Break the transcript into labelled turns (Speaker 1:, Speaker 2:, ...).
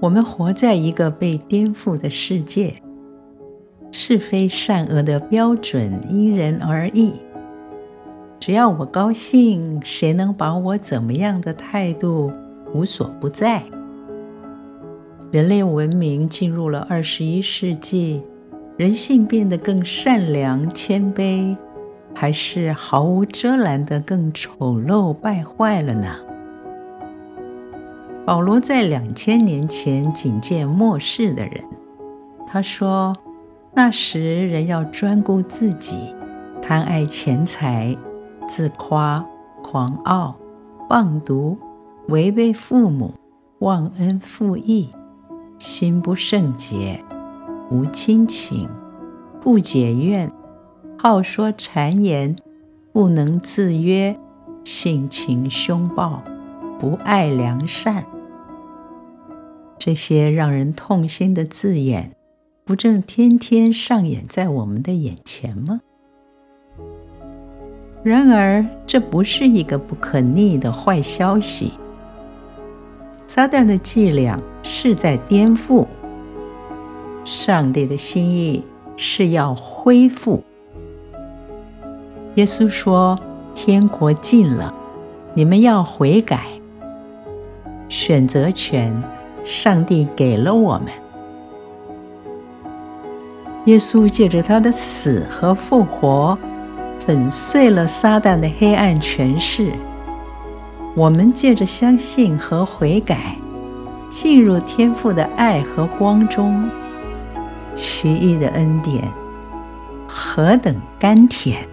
Speaker 1: 我们活在一个被颠覆的世界，是非善恶的标准因人而异。只要我高兴，谁能把我怎么样的态度无所不在。人类文明进入了二十一世纪，人性变得更善良谦卑，还是毫无遮拦的更丑陋败坏了呢？保罗在两千年前警戒末世的人，他说：“那时人要专顾自己，贪爱钱财，自夸，狂傲，妄读，违背父母，忘恩负义，心不圣洁，无亲情，不解怨，好说谗言，不能自约，性情凶暴，不爱良善。”这些让人痛心的字眼，不正天天上演在我们的眼前吗？然而，这不是一个不可逆的坏消息。撒旦的伎俩是在颠覆，上帝的心意是要恢复。耶稣说：“天国近了，你们要悔改。”选择权。上帝给了我们，耶稣借着他的死和复活，粉碎了撒旦的黑暗权势。我们借着相信和悔改，进入天父的爱和光中。奇异的恩典，何等甘甜！